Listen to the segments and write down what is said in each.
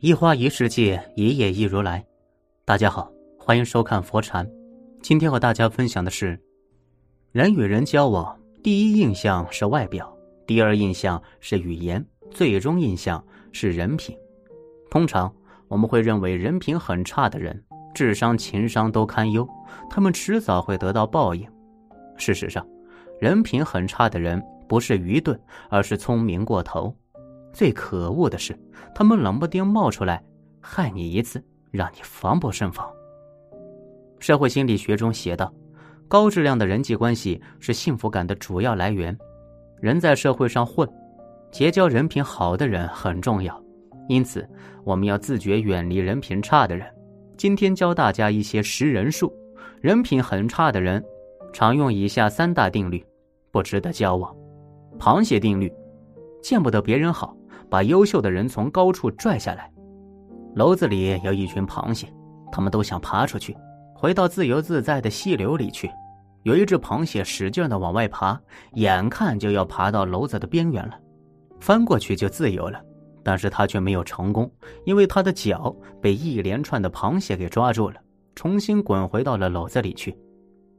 一花一世界，一叶一如来。大家好，欢迎收看佛禅。今天和大家分享的是：人与人交往，第一印象是外表，第二印象是语言，最终印象是人品。通常我们会认为人品很差的人，智商、情商都堪忧，他们迟早会得到报应。事实上，人品很差的人不是愚钝，而是聪明过头。最可恶的是，他们冷不丁冒出来害你一次，让你防不胜防。社会心理学中写道：“高质量的人际关系是幸福感的主要来源。人在社会上混，结交人品好的人很重要。因此，我们要自觉远离人品差的人。今天教大家一些识人术。人品很差的人，常用以下三大定律，不值得交往。螃蟹定律：见不得别人好。”把优秀的人从高处拽下来。篓子里有一群螃蟹，他们都想爬出去，回到自由自在的溪流里去。有一只螃蟹使劲的往外爬，眼看就要爬到篓子的边缘了，翻过去就自由了。但是他却没有成功，因为他的脚被一连串的螃蟹给抓住了，重新滚回到了篓子里去。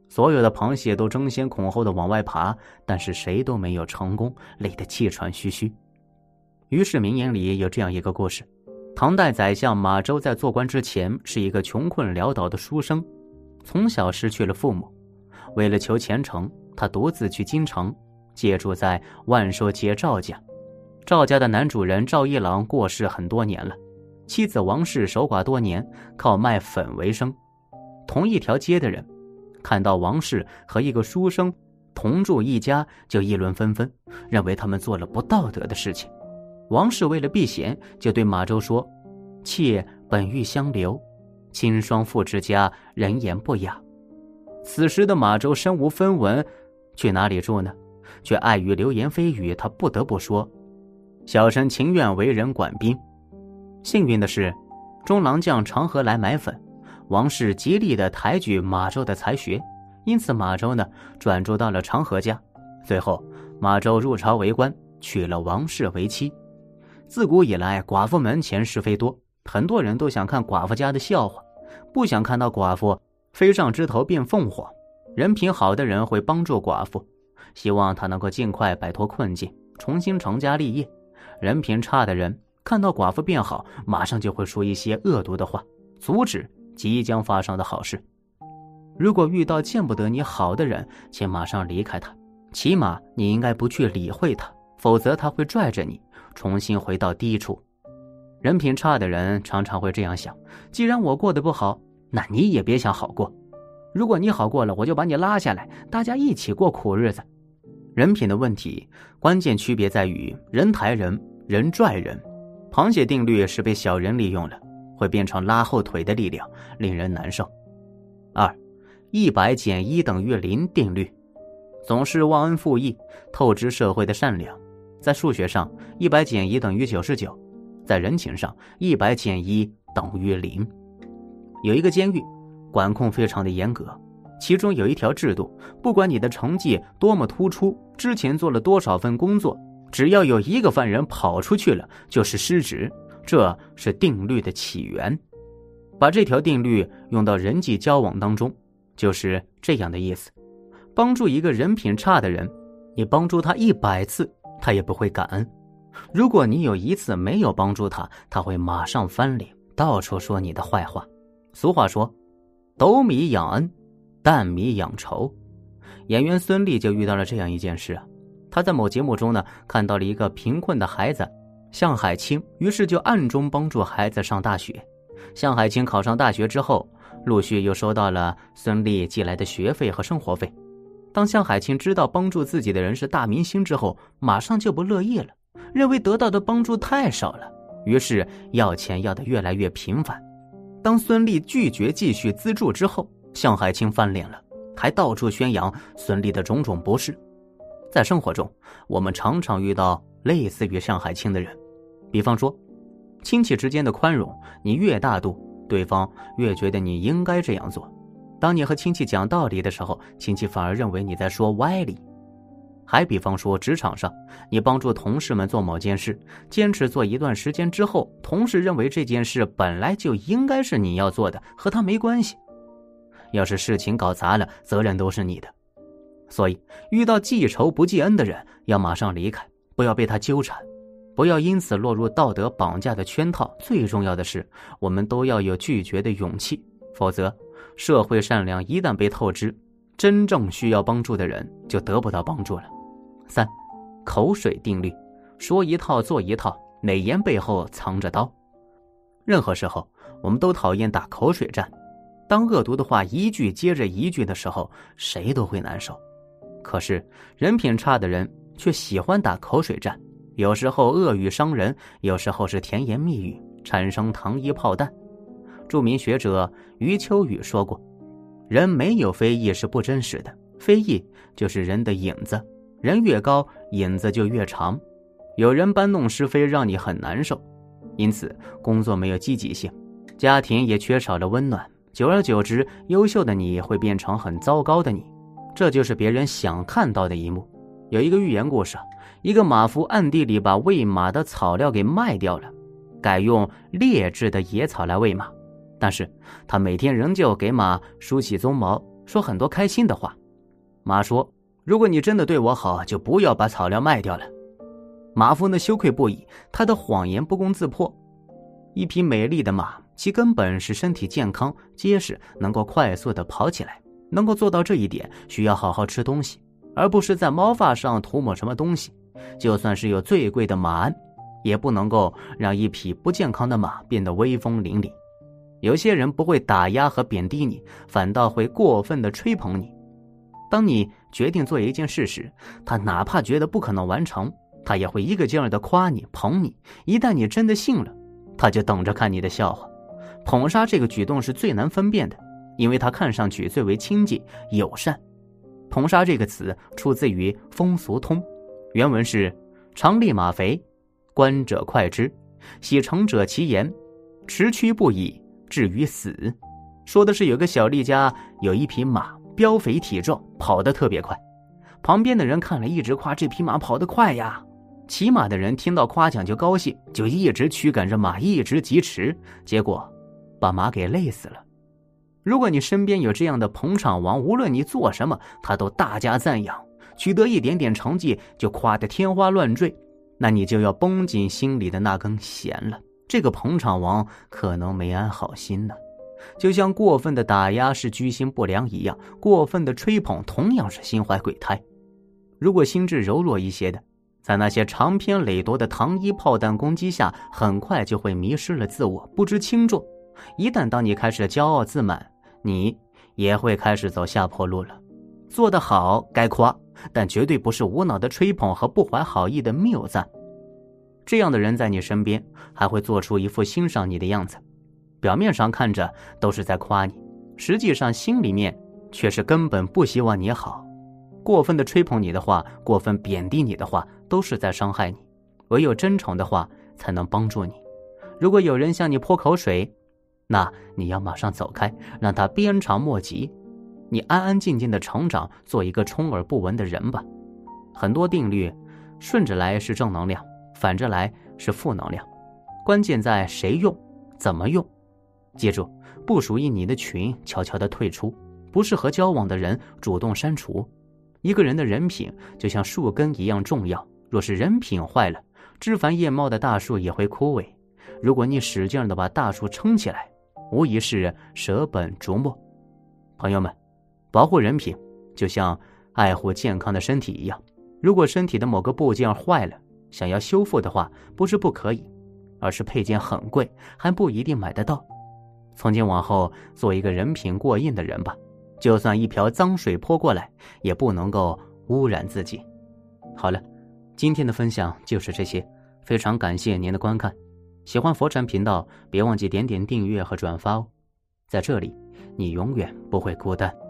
所有的螃蟹都争先恐后的往外爬，但是谁都没有成功，累得气喘吁吁。于是名言里有这样一个故事：唐代宰相马周在做官之前是一个穷困潦倒的书生，从小失去了父母。为了求前程，他独自去京城，借住在万寿街赵家。赵家的男主人赵一郎过世很多年了，妻子王氏守寡多年，靠卖粉为生。同一条街的人看到王氏和一个书生同住一家，就议论纷纷，认为他们做了不道德的事情。王氏为了避嫌，就对马周说：“妾本欲相留，亲双父之家，人言不雅。”此时的马周身无分文，去哪里住呢？却碍于流言蜚语，他不得不说：“小生情愿为人管兵。”幸运的是，中郎将常和来买粉，王氏极力的抬举马周的才学，因此马周呢转住到了长河家。最后，马周入朝为官，娶了王氏为妻。自古以来，寡妇门前是非多，很多人都想看寡妇家的笑话，不想看到寡妇飞上枝头变凤凰。人品好的人会帮助寡妇，希望她能够尽快摆脱困境，重新成家立业。人品差的人看到寡妇变好，马上就会说一些恶毒的话，阻止即将发生的好事。如果遇到见不得你好的人，请马上离开他，起码你应该不去理会他，否则他会拽着你。重新回到低处，人品差的人常常会这样想：既然我过得不好，那你也别想好过。如果你好过了，我就把你拉下来，大家一起过苦日子。人品的问题，关键区别在于人抬人，人拽人。螃蟹定律是被小人利用了，会变成拉后腿的力量，令人难受。二，一百减一等于零定律，总是忘恩负义，透支社会的善良。在数学上，一百减一等于九十九；在人情上，一百减一等于零。有一个监狱，管控非常的严格，其中有一条制度：不管你的成绩多么突出，之前做了多少份工作，只要有一个犯人跑出去了，就是失职。这是定律的起源。把这条定律用到人际交往当中，就是这样的意思：帮助一个人品差的人，你帮助他一百次。他也不会感恩。如果你有一次没有帮助他，他会马上翻脸，到处说你的坏话。俗话说：“斗米养恩，担米养仇。”演员孙俪就遇到了这样一件事啊。他在某节目中呢，看到了一个贫困的孩子向海清，于是就暗中帮助孩子上大学。向海清考上大学之后，陆续又收到了孙俪寄来的学费和生活费。当向海清知道帮助自己的人是大明星之后，马上就不乐意了，认为得到的帮助太少了，于是要钱要的越来越频繁。当孙俪拒绝继续资助之后，向海清翻脸了，还到处宣扬孙俪的种种不是。在生活中，我们常常遇到类似于向海清的人，比方说，亲戚之间的宽容，你越大度，对方越觉得你应该这样做。当你和亲戚讲道理的时候，亲戚反而认为你在说歪理。还比方说职场上，你帮助同事们做某件事，坚持做一段时间之后，同事认为这件事本来就应该是你要做的，和他没关系。要是事情搞砸了，责任都是你的。所以，遇到记仇不记恩的人，要马上离开，不要被他纠缠，不要因此落入道德绑架的圈套。最重要的是，我们都要有拒绝的勇气，否则，社会善良一旦被透支，真正需要帮助的人就得不到帮助了。三，口水定律，说一套做一套，美言背后藏着刀。任何时候，我们都讨厌打口水战。当恶毒的话一句接着一句的时候，谁都会难受。可是人品差的人却喜欢打口水战，有时候恶语伤人，有时候是甜言蜜语，产生糖衣炮弹。著名学者余秋雨说过：“人没有非议是不真实的，非议就是人的影子。”人越高，影子就越长。有人搬弄是非，让你很难受，因此工作没有积极性，家庭也缺少了温暖。久而久之，优秀的你会变成很糟糕的你，这就是别人想看到的一幕。有一个寓言故事，一个马夫暗地里把喂马的草料给卖掉了，改用劣质的野草来喂马，但是他每天仍旧给马梳起鬃毛，说很多开心的话。马说。如果你真的对我好，就不要把草料卖掉了。马夫呢羞愧不已，他的谎言不攻自破。一匹美丽的马，其根本是身体健康、结实，能够快速的跑起来。能够做到这一点，需要好好吃东西，而不是在毛发上涂抹什么东西。就算是有最贵的马鞍，也不能够让一匹不健康的马变得威风凛凛。有些人不会打压和贬低你，反倒会过分的吹捧你。当你决定做一件事时，他哪怕觉得不可能完成，他也会一个劲儿的夸你、捧你。一旦你真的信了，他就等着看你的笑话。捧杀这个举动是最难分辨的，因为它看上去最为亲近、友善。捧杀这个词出自于风俗通，原文是：“常立马肥，观者快之；喜成者其言，持屈不已，至于死。”说的是有个小丽家有一匹马。膘肥体壮，跑得特别快。旁边的人看了一直夸这匹马跑得快呀。骑马的人听到夸奖就高兴，就一直驱赶着马，一直疾驰，结果把马给累死了。如果你身边有这样的捧场王，无论你做什么，他都大加赞扬；取得一点点成绩就夸得天花乱坠，那你就要绷紧心里的那根弦了。这个捧场王可能没安好心呢。就像过分的打压是居心不良一样，过分的吹捧同样是心怀鬼胎。如果心智柔弱一些的，在那些长篇累牍的糖衣炮弹攻击下，很快就会迷失了自我，不知轻重。一旦当你开始骄傲自满，你也会开始走下坡路了。做得好该夸，但绝对不是无脑的吹捧和不怀好意的谬赞。这样的人在你身边，还会做出一副欣赏你的样子。表面上看着都是在夸你，实际上心里面却是根本不希望你好。过分的吹捧你的话，过分贬低你的话，都是在伤害你。唯有真诚的话才能帮助你。如果有人向你泼口水，那你要马上走开，让他鞭长莫及。你安安静静的成长，做一个充耳不闻的人吧。很多定律，顺着来是正能量，反着来是负能量。关键在谁用，怎么用。记住，不属于你的群，悄悄的退出；不适合交往的人，主动删除。一个人的人品就像树根一样重要，若是人品坏了，枝繁叶茂的大树也会枯萎。如果你使劲的把大树撑起来，无疑是舍本逐末。朋友们，保护人品就像爱护健康的身体一样。如果身体的某个部件坏了，想要修复的话，不是不可以，而是配件很贵，还不一定买得到。从今往后，做一个人品过硬的人吧。就算一瓢脏水泼过来，也不能够污染自己。好了，今天的分享就是这些，非常感谢您的观看。喜欢佛禅频道，别忘记点点订阅和转发哦。在这里，你永远不会孤单。